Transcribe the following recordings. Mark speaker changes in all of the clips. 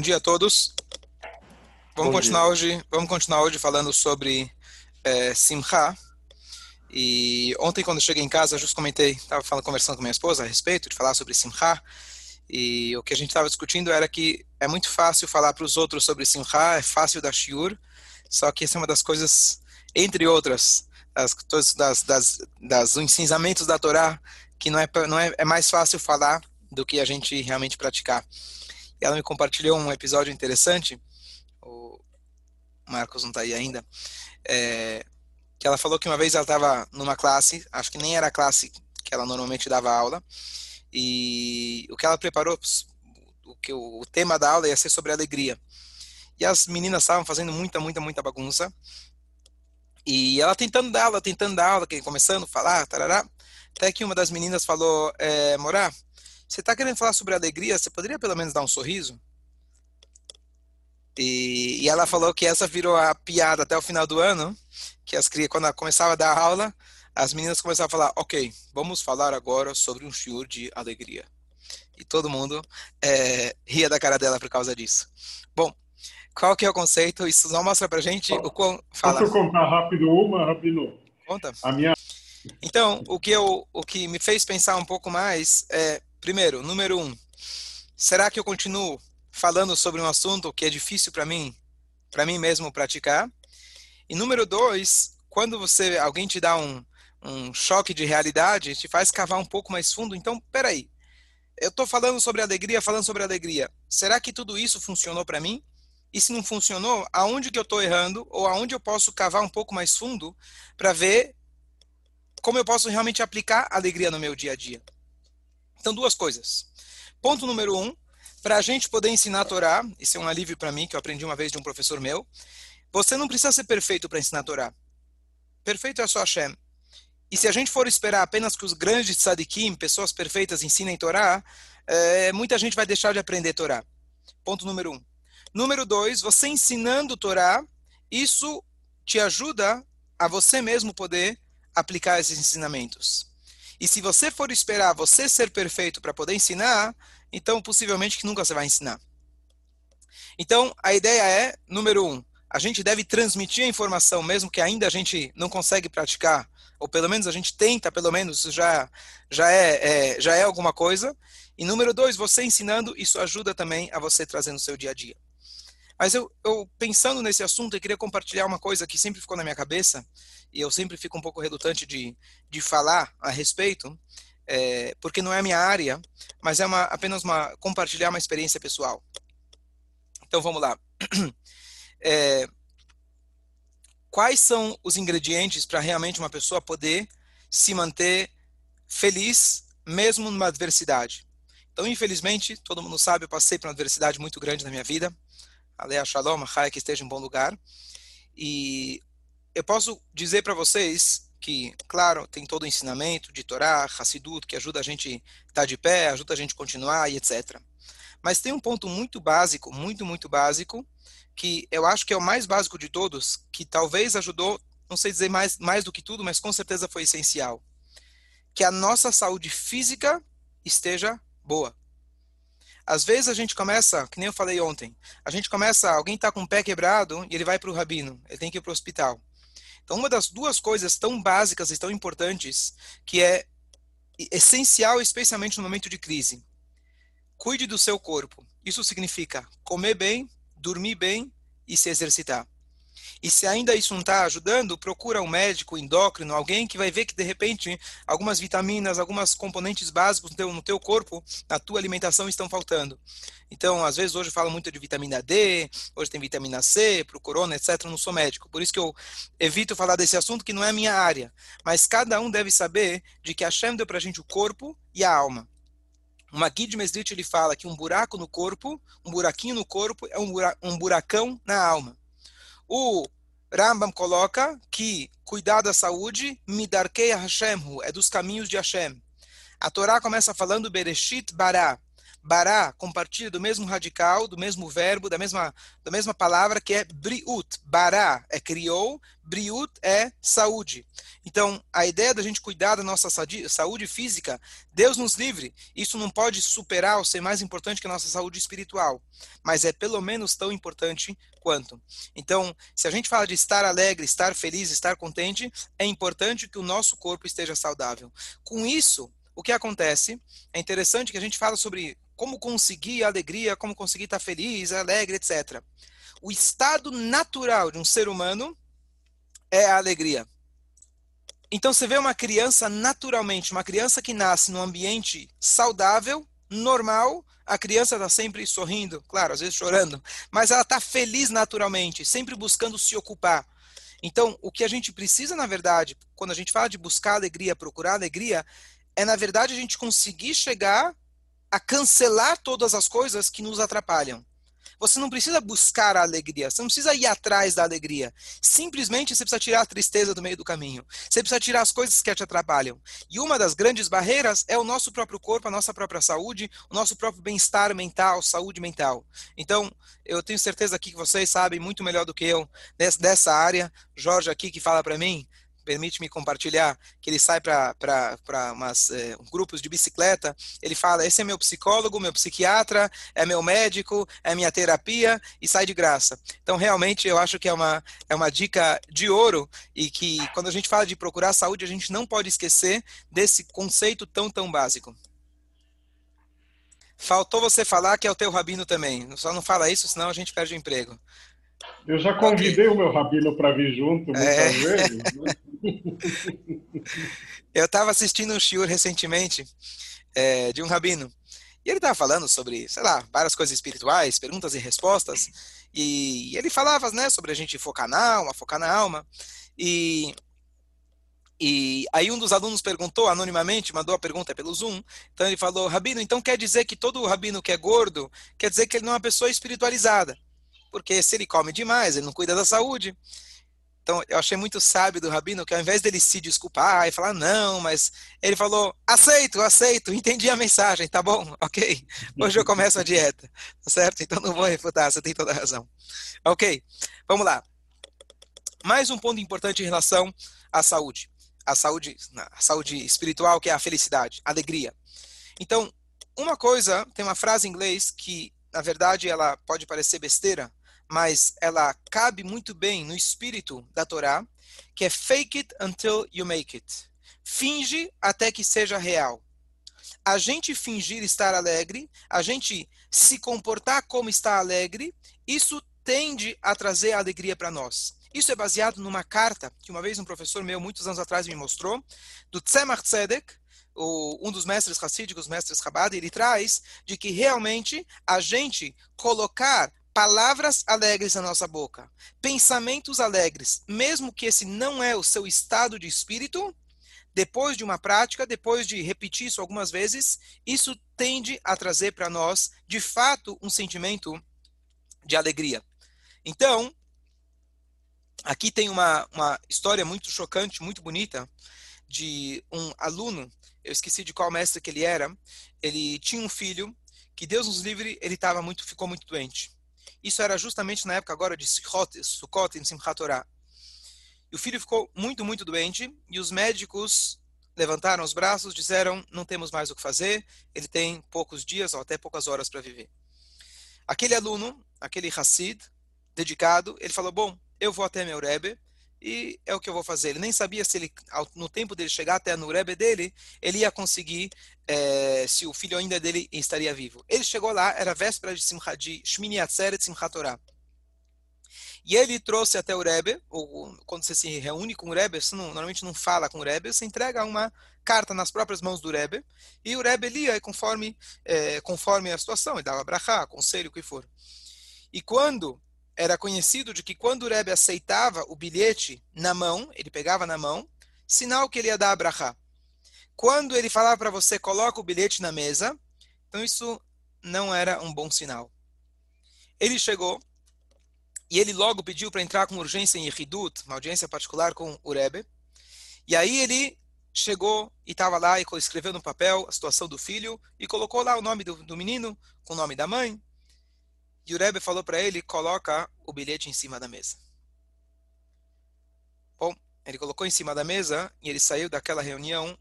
Speaker 1: Bom dia a todos. Vamos Bom continuar dia. hoje. Vamos continuar hoje falando sobre é, Simcha. E ontem quando cheguei em casa, eu just comentei, estava falando, conversando com minha esposa a respeito de falar sobre Simcha. E o que a gente estava discutindo era que é muito fácil falar para os outros sobre Simcha, é fácil dar shiur, só que essa é uma das coisas, entre outras, das, das, das, das ensinamentos da Torá, que não é, não é, é mais fácil falar do que a gente realmente praticar. Ela me compartilhou um episódio interessante, o Marcos não está aí ainda, é, que ela falou que uma vez ela estava numa classe, acho que nem era a classe que ela normalmente dava aula, e o que ela preparou, o, que, o tema da aula ia ser sobre alegria. E as meninas estavam fazendo muita, muita, muita bagunça, e ela tentando dar aula, tentando dar aula, começando a falar, tarará, até que uma das meninas falou, é, Morá, você está querendo falar sobre alegria? Você poderia pelo menos dar um sorriso? E, e, ela falou que essa virou a piada até o final do ano, que as crianças, quando ela começava a dar aula, as meninas começavam a falar, ok, vamos falar agora sobre um shiur de alegria. E todo mundo é, ria da cara dela por causa disso. Bom, qual que é o conceito? Isso não mostra pra gente o quão...
Speaker 2: Fala. Posso contar rápido uma, Rabino?
Speaker 1: Conta.
Speaker 2: A minha...
Speaker 1: Então, o que, eu, o que me fez pensar um pouco mais é Primeiro, número um, será que eu continuo falando sobre um assunto que é difícil para mim, para mim mesmo praticar? E número dois, quando você alguém te dá um, um choque de realidade, te faz cavar um pouco mais fundo. Então, peraí, eu estou falando sobre alegria, falando sobre alegria. Será que tudo isso funcionou para mim? E se não funcionou, aonde que eu estou errando ou aonde eu posso cavar um pouco mais fundo para ver como eu posso realmente aplicar alegria no meu dia a dia? Então, duas coisas. Ponto número um, para a gente poder ensinar a Torá, isso é um alívio para mim, que eu aprendi uma vez de um professor meu, você não precisa ser perfeito para ensinar a Torá. Perfeito é só Hashem. E se a gente for esperar apenas que os grandes tzadikim, pessoas perfeitas, ensinem Torá, é, muita gente vai deixar de aprender Torá. Ponto número um. Número dois, você ensinando Torá, isso te ajuda a você mesmo poder aplicar esses ensinamentos. E se você for esperar você ser perfeito para poder ensinar, então possivelmente que nunca você vai ensinar. Então, a ideia é, número um, a gente deve transmitir a informação, mesmo que ainda a gente não consegue praticar, ou pelo menos a gente tenta, pelo menos, já, já, é, é, já é alguma coisa. E número dois, você ensinando, isso ajuda também a você trazer no seu dia a dia. Mas eu, eu, pensando nesse assunto, eu queria compartilhar uma coisa que sempre ficou na minha cabeça, e eu sempre fico um pouco relutante de, de falar a respeito, é, porque não é a minha área, mas é uma, apenas uma compartilhar uma experiência pessoal. Então vamos lá. É, quais são os ingredientes para realmente uma pessoa poder se manter feliz mesmo numa adversidade? Então, infelizmente, todo mundo sabe, eu passei por uma adversidade muito grande na minha vida. Alea Shalom, Chai, que esteja em bom lugar. E eu posso dizer para vocês que, claro, tem todo o ensinamento de Torá, Hassidut, que ajuda a gente a estar de pé, ajuda a gente a continuar e etc. Mas tem um ponto muito básico, muito, muito básico, que eu acho que é o mais básico de todos, que talvez ajudou, não sei dizer mais, mais do que tudo, mas com certeza foi essencial. Que a nossa saúde física esteja boa. Às vezes a gente começa, que nem eu falei ontem, a gente começa, alguém está com o pé quebrado e ele vai para o rabino, ele tem que ir para o hospital. Então, uma das duas coisas tão básicas e tão importantes, que é essencial, especialmente no momento de crise, cuide do seu corpo. Isso significa comer bem, dormir bem e se exercitar. E se ainda isso não está ajudando, procura um médico endócrino, alguém que vai ver que de repente algumas vitaminas, algumas componentes básicos no teu, no teu corpo, na tua alimentação estão faltando. Então, às vezes hoje fala muito de vitamina D, hoje tem vitamina C, para o corona, etc. Não sou médico, por isso que eu evito falar desse assunto que não é a minha área. Mas cada um deve saber de que a Hashem deu para a gente o corpo e a alma. Uma Guide Mesrit ele fala que um buraco no corpo, um buraquinho no corpo é um buracão na alma. O Rambam coloca que cuidar da saúde, midarkei Hashem, é dos caminhos de Hashem. A Torá começa falando Bereshit Bará. Bará compartilha do mesmo radical, do mesmo verbo, da mesma, da mesma palavra que é briut. Bará é criou, briut é saúde. Então, a ideia da gente cuidar da nossa saúde física, Deus nos livre. Isso não pode superar ou ser mais importante que a nossa saúde espiritual, mas é pelo menos tão importante quanto. Então, se a gente fala de estar alegre, estar feliz, estar contente, é importante que o nosso corpo esteja saudável. Com isso, o que acontece? É interessante que a gente fala sobre como conseguir alegria, como conseguir estar feliz, alegre, etc. O estado natural de um ser humano é a alegria. Então você vê uma criança naturalmente, uma criança que nasce num ambiente saudável, normal, a criança está sempre sorrindo, claro, às vezes chorando, mas ela está feliz naturalmente, sempre buscando se ocupar. Então, o que a gente precisa, na verdade, quando a gente fala de buscar alegria, procurar alegria, é, na verdade, a gente conseguir chegar a cancelar todas as coisas que nos atrapalham. Você não precisa buscar a alegria, você não precisa ir atrás da alegria. Simplesmente você precisa tirar a tristeza do meio do caminho. Você precisa tirar as coisas que te atrapalham. E uma das grandes barreiras é o nosso próprio corpo, a nossa própria saúde, o nosso próprio bem-estar mental, saúde mental. Então, eu tenho certeza aqui que vocês sabem muito melhor do que eu dessa área. Jorge aqui que fala para mim, permite-me compartilhar, que ele sai para é, grupos de bicicleta, ele fala, esse é meu psicólogo, meu psiquiatra, é meu médico, é minha terapia, e sai de graça. Então, realmente, eu acho que é uma, é uma dica de ouro, e que quando a gente fala de procurar saúde, a gente não pode esquecer desse conceito tão, tão básico. Faltou você falar que é o teu rabino também. Só não fala isso, senão a gente perde o emprego.
Speaker 2: Eu já convidei okay. o meu rabino para vir junto muitas é... vezes. Né?
Speaker 1: Eu estava assistindo um shiur recentemente é, de um rabino. E ele estava falando sobre, sei lá, várias coisas espirituais, perguntas e respostas. E ele falava, né, sobre a gente focar na alma, focar na alma. E, e aí um dos alunos perguntou anonimamente, mandou a pergunta pelo Zoom. Então ele falou, Rabino, então quer dizer que todo rabino que é gordo, quer dizer que ele não é uma pessoa espiritualizada. Porque se ele come demais, ele não cuida da saúde. Então, eu achei muito sábio do Rabino que ao invés dele se desculpar e falar não, mas ele falou: aceito, aceito, entendi a mensagem, tá bom, ok. Hoje eu começo a dieta, tá certo? Então não vou refutar, você tem toda a razão. Ok, vamos lá. Mais um ponto importante em relação à saúde. A saúde, a saúde espiritual, que é a felicidade, a alegria. Então, uma coisa, tem uma frase em inglês que, na verdade, ela pode parecer besteira, mas ela cabe muito bem no espírito da Torá, que é fake it until you make it. Finge até que seja real. A gente fingir estar alegre, a gente se comportar como está alegre, isso tende a trazer alegria para nós. Isso é baseado numa carta que uma vez um professor meu, muitos anos atrás, me mostrou, do Tzemach Tzedek, um dos mestres racídicos, mestres Chabad, ele traz de que realmente a gente colocar palavras alegres na nossa boca, pensamentos alegres, mesmo que esse não é o seu estado de espírito, depois de uma prática, depois de repetir isso algumas vezes, isso tende a trazer para nós, de fato, um sentimento de alegria. Então, aqui tem uma, uma história muito chocante, muito bonita, de um aluno, eu esqueci de qual mestre que ele era, ele tinha um filho que Deus nos livre, ele tava muito, ficou muito doente. Isso era justamente na época agora de Sukkot, Sukkot em Simchat Torah. E o filho ficou muito, muito doente e os médicos levantaram os braços, disseram, não temos mais o que fazer, ele tem poucos dias ou até poucas horas para viver. Aquele aluno, aquele Hassid, dedicado, ele falou, bom, eu vou até meu Rebbe, e é o que eu vou fazer. Ele nem sabia se ele, no tempo dele chegar até a Nurebe dele, ele ia conseguir, é, se o filho ainda dele estaria vivo. Ele chegou lá, era véspera de, de Shmini Atzeret Simchat Torah. E ele trouxe até o Rebbe, ou quando você se reúne com o Rebbe, você não, normalmente não fala com o Rebbe, você entrega uma carta nas próprias mãos do Rebbe, e o Rebbe lia conforme, é, conforme a situação, ele dava brachá, conselho, o que for. E quando era conhecido de que quando o Rebbe aceitava o bilhete na mão, ele pegava na mão, sinal que ele ia dar a. Quando ele falava para você, coloca o bilhete na mesa, então isso não era um bom sinal. Ele chegou e ele logo pediu para entrar com urgência em Yehidut, uma audiência particular com o Rebbe. E aí ele chegou e estava lá e escreveu no papel a situação do filho e colocou lá o nome do, do menino com o nome da mãe. E o Rebbe falou para ele, coloca o bilhete em cima da mesa. Bom, ele colocou em cima da mesa e ele saiu daquela reunião,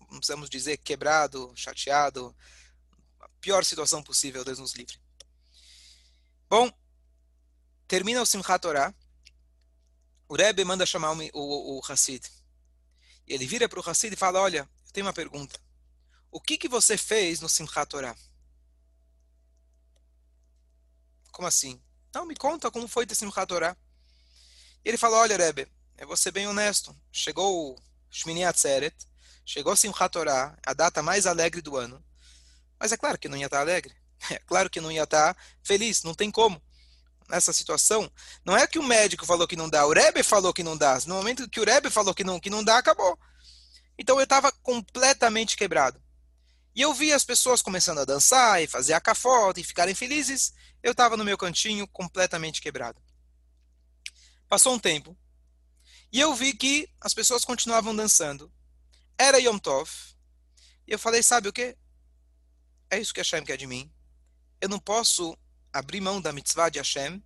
Speaker 1: não precisamos dizer quebrado, chateado, a pior situação possível, Deus nos livre. Bom, termina o Simchat Torah, o Rebbe manda chamar o, o, o Hassid. E ele vira para o Hassid e fala, olha, eu tenho uma pergunta. O que, que você fez no Simchat Torah? Como assim? Não, me conta como foi ter Simchat Torah. E ele fala, olha, Rebbe, eu vou ser bem honesto. Chegou Shmini Atzeret, chegou Simchat Torah, a data mais alegre do ano. Mas é claro que não ia estar alegre. É claro que não ia estar feliz, não tem como. Nessa situação, não é que o médico falou que não dá, o Rebbe falou que não dá. No momento que o Rebbe falou que não, que não dá, acabou. Então eu estava completamente quebrado. E eu vi as pessoas começando a dançar e fazer a cafota e ficarem felizes. Eu estava no meu cantinho completamente quebrado. Passou um tempo. E eu vi que as pessoas continuavam dançando. Era Yom Tov. E eu falei, sabe o que? É isso que Hashem quer de mim. Eu não posso abrir mão da mitzvah de Hashem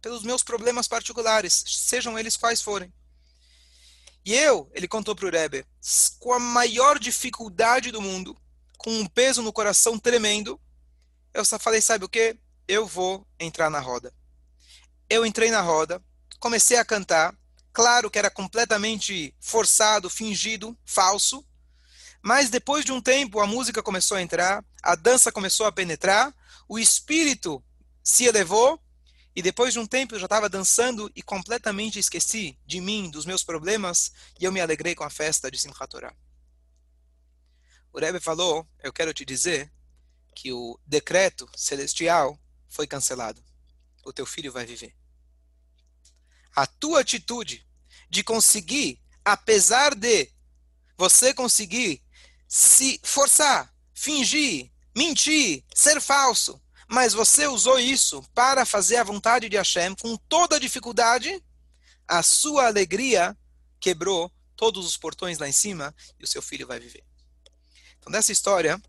Speaker 1: pelos meus problemas particulares, sejam eles quais forem. E eu, ele contou para o Rebbe, com a maior dificuldade do mundo, com um peso no coração tremendo, eu só falei, sabe o que? Eu vou entrar na roda. Eu entrei na roda, comecei a cantar, Claro que era completamente forçado, fingido, falso. Mas depois de um tempo, a música começou a entrar, a dança começou a penetrar, o espírito se elevou, e depois de um tempo eu já estava dançando e completamente esqueci de mim, dos meus problemas, e eu me alegrei com a festa de Simchat Torah. O Rebbe falou, eu quero te dizer, que o decreto celestial foi cancelado. O teu filho vai viver. A tua atitude de conseguir, apesar de você conseguir se forçar, fingir, mentir, ser falso, mas você usou isso para fazer a vontade de Hashem com toda a dificuldade, a sua alegria quebrou todos os portões lá em cima e o seu filho vai viver. Então, dessa história,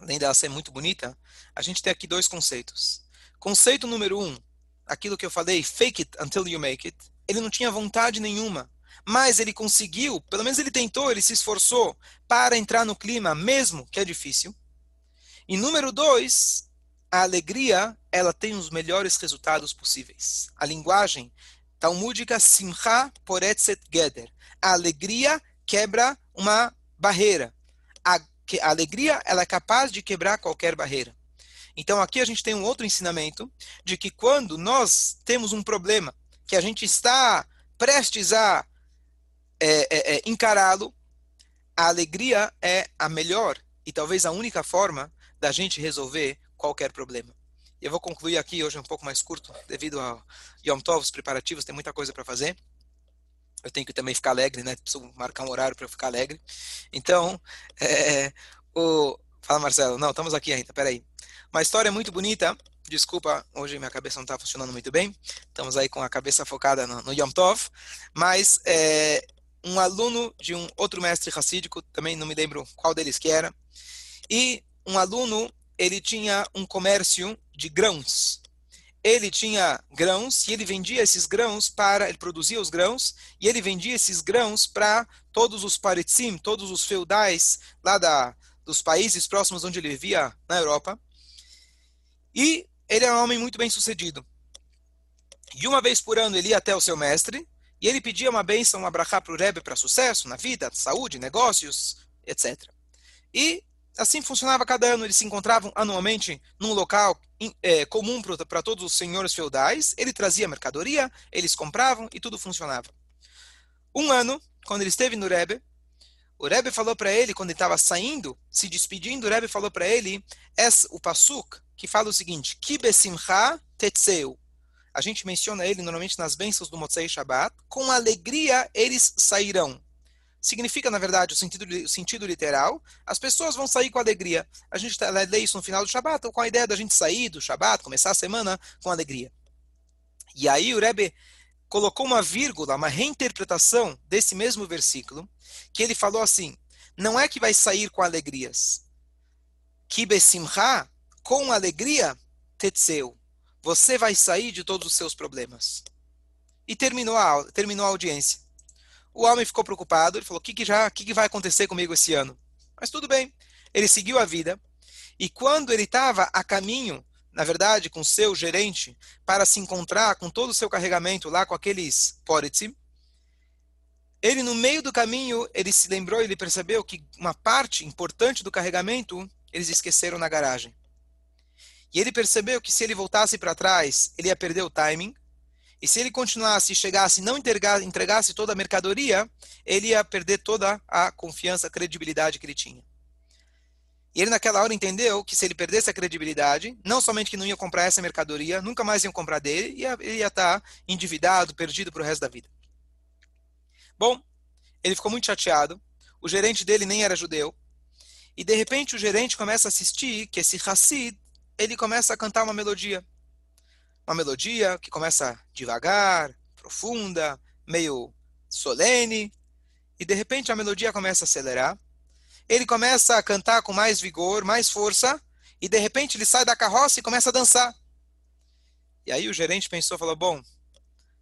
Speaker 1: além dela ser muito bonita, a gente tem aqui dois conceitos. Conceito número um, aquilo que eu falei, fake it until you make it ele não tinha vontade nenhuma, mas ele conseguiu, pelo menos ele tentou, ele se esforçou para entrar no clima, mesmo que é difícil. E número dois, a alegria, ela tem os melhores resultados possíveis. A linguagem talmúdica simcha poretzet geder. A alegria quebra uma barreira. A, a alegria, ela é capaz de quebrar qualquer barreira. Então aqui a gente tem um outro ensinamento de que quando nós temos um problema que a gente está prestes a é, é, é, encará-lo, a alegria é a melhor e talvez a única forma da gente resolver qualquer problema. Eu vou concluir aqui, hoje é um pouco mais curto, devido ao Yom Tov, os preparativos, tem muita coisa para fazer. Eu tenho que também ficar alegre, né? Preciso marcar um horário para ficar alegre. Então, é, o... fala Marcelo, não, estamos aqui ainda, peraí. Uma história muito bonita Desculpa, hoje minha cabeça não está funcionando muito bem. Estamos aí com a cabeça focada no, no Yom Tov. Mas é, um aluno de um outro mestre racídico, também não me lembro qual deles que era, e um aluno, ele tinha um comércio de grãos. Ele tinha grãos e ele vendia esses grãos para, ele produzia os grãos e ele vendia esses grãos para todos os paritzim, todos os feudais lá da, dos países próximos onde ele vivia na Europa. E ele era um homem muito bem sucedido. E uma vez por ano ele ia até o seu mestre e ele pedia uma bênção, uma brachá para o Rebbe para sucesso na vida, saúde, negócios, etc. E assim funcionava cada ano. Eles se encontravam anualmente num local é, comum para todos os senhores feudais. Ele trazia mercadoria, eles compravam e tudo funcionava. Um ano, quando ele esteve no Rebbe, o Rebbe falou para ele, quando ele estava saindo, se despedindo, o Rebbe falou para ele, o Pasuk, que fala o seguinte: Ki besimcha tetzeu. A gente menciona ele normalmente nas bênçãos do Motzei Shabbat. Com alegria eles sairão. Significa, na verdade, o sentido, o sentido literal, as pessoas vão sair com alegria. A gente tá, lê isso no final do Shabbat, ou com a ideia da gente sair do Shabbat, começar a semana com alegria. E aí o Rebbe colocou uma vírgula, uma reinterpretação desse mesmo versículo, que ele falou assim: não é que vai sair com alegrias. Que besimcha, com alegria, tetseu. Você vai sair de todos os seus problemas. E terminou a, terminou a audiência. O homem ficou preocupado, ele falou: o que, que, já, que, que vai acontecer comigo esse ano? Mas tudo bem. Ele seguiu a vida. E quando ele estava a caminho, na verdade, com seu gerente, para se encontrar com todo o seu carregamento lá com aqueles Poritzim, ele, no meio do caminho, ele se lembrou, ele percebeu que uma parte importante do carregamento eles esqueceram na garagem. E ele percebeu que se ele voltasse para trás, ele ia perder o timing. E se ele continuasse, chegasse e não entregasse, entregasse toda a mercadoria, ele ia perder toda a confiança, a credibilidade que ele tinha. E ele naquela hora entendeu que se ele perdesse a credibilidade, não somente que não ia comprar essa mercadoria, nunca mais iam comprar dele, ia, ele ia estar endividado, perdido para o resto da vida. Bom, ele ficou muito chateado. O gerente dele nem era judeu. E de repente o gerente começa a assistir que esse Hassid, ele começa a cantar uma melodia. Uma melodia que começa devagar, profunda, meio solene. E de repente a melodia começa a acelerar ele começa a cantar com mais vigor, mais força, e de repente ele sai da carroça e começa a dançar. E aí o gerente pensou, falou, bom,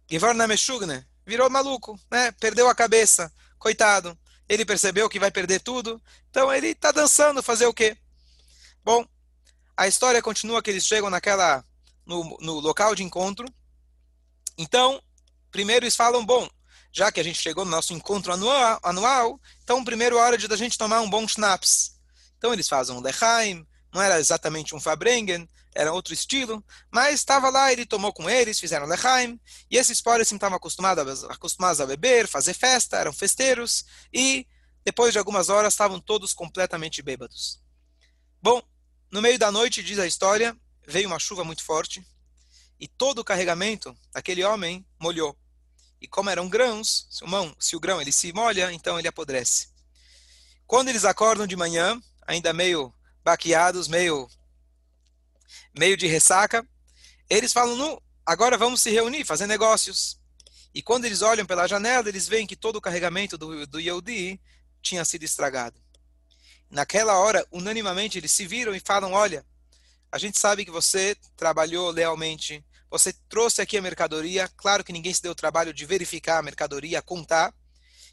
Speaker 1: Givarna Meshugne, virou maluco, né? Perdeu a cabeça, coitado. Ele percebeu que vai perder tudo, então ele está dançando, fazer o quê? Bom, a história continua que eles chegam naquela no, no local de encontro. Então, primeiro eles falam, bom, já que a gente chegou no nosso encontro anual, anual então primeiro é hora de a gente tomar um bom schnapps. Então eles fazem um lechaim, não era exatamente um Fabrengen, era outro estilo, mas estava lá, ele tomou com eles, fizeram lechaim, e esses pobres estavam acostumados, acostumados a beber, fazer festa, eram festeiros, e depois de algumas horas estavam todos completamente bêbados. Bom, no meio da noite, diz a história, veio uma chuva muito forte, e todo o carregamento daquele homem molhou. E como eram grãos, se o, mão, se o grão ele se molha, então ele apodrece. Quando eles acordam de manhã, ainda meio baqueados, meio, meio de ressaca, eles falam, no, agora vamos se reunir, fazer negócios. E quando eles olham pela janela, eles veem que todo o carregamento do, do Yehudi tinha sido estragado. Naquela hora, unanimamente, eles se viram e falam, olha, a gente sabe que você trabalhou lealmente, você trouxe aqui a mercadoria, claro que ninguém se deu o trabalho de verificar a mercadoria, contar.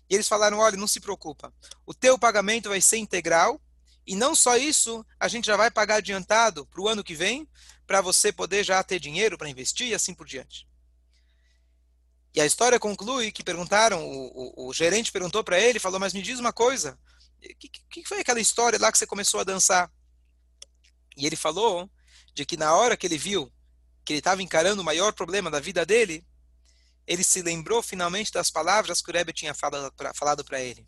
Speaker 1: E eles falaram: olha, não se preocupa, o teu pagamento vai ser integral. E não só isso, a gente já vai pagar adiantado para o ano que vem, para você poder já ter dinheiro para investir e assim por diante. E a história conclui que perguntaram, o, o, o gerente perguntou para ele, falou, mas me diz uma coisa, o que, que foi aquela história lá que você começou a dançar? E ele falou de que na hora que ele viu que ele estava encarando o maior problema da vida dele, ele se lembrou finalmente das palavras que o Rebbe tinha falado para ele.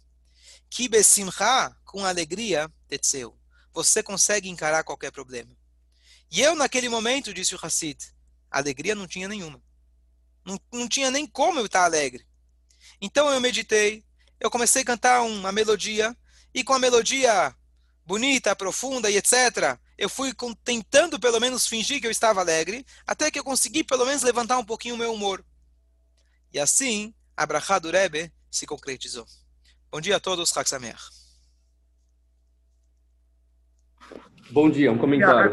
Speaker 1: Que besimcha, com alegria, tetseu. Você consegue encarar qualquer problema. E eu, naquele momento, disse o Hassid, alegria não tinha nenhuma. Não, não tinha nem como eu estar alegre. Então eu meditei, eu comecei a cantar uma melodia, e com a melodia bonita, profunda e etc., eu fui tentando pelo menos fingir que eu estava alegre, até que eu consegui pelo menos levantar um pouquinho o meu humor. E assim, a brachá do Rebbe se concretizou. Bom dia a todos, Chag
Speaker 3: Bom dia, um comentário.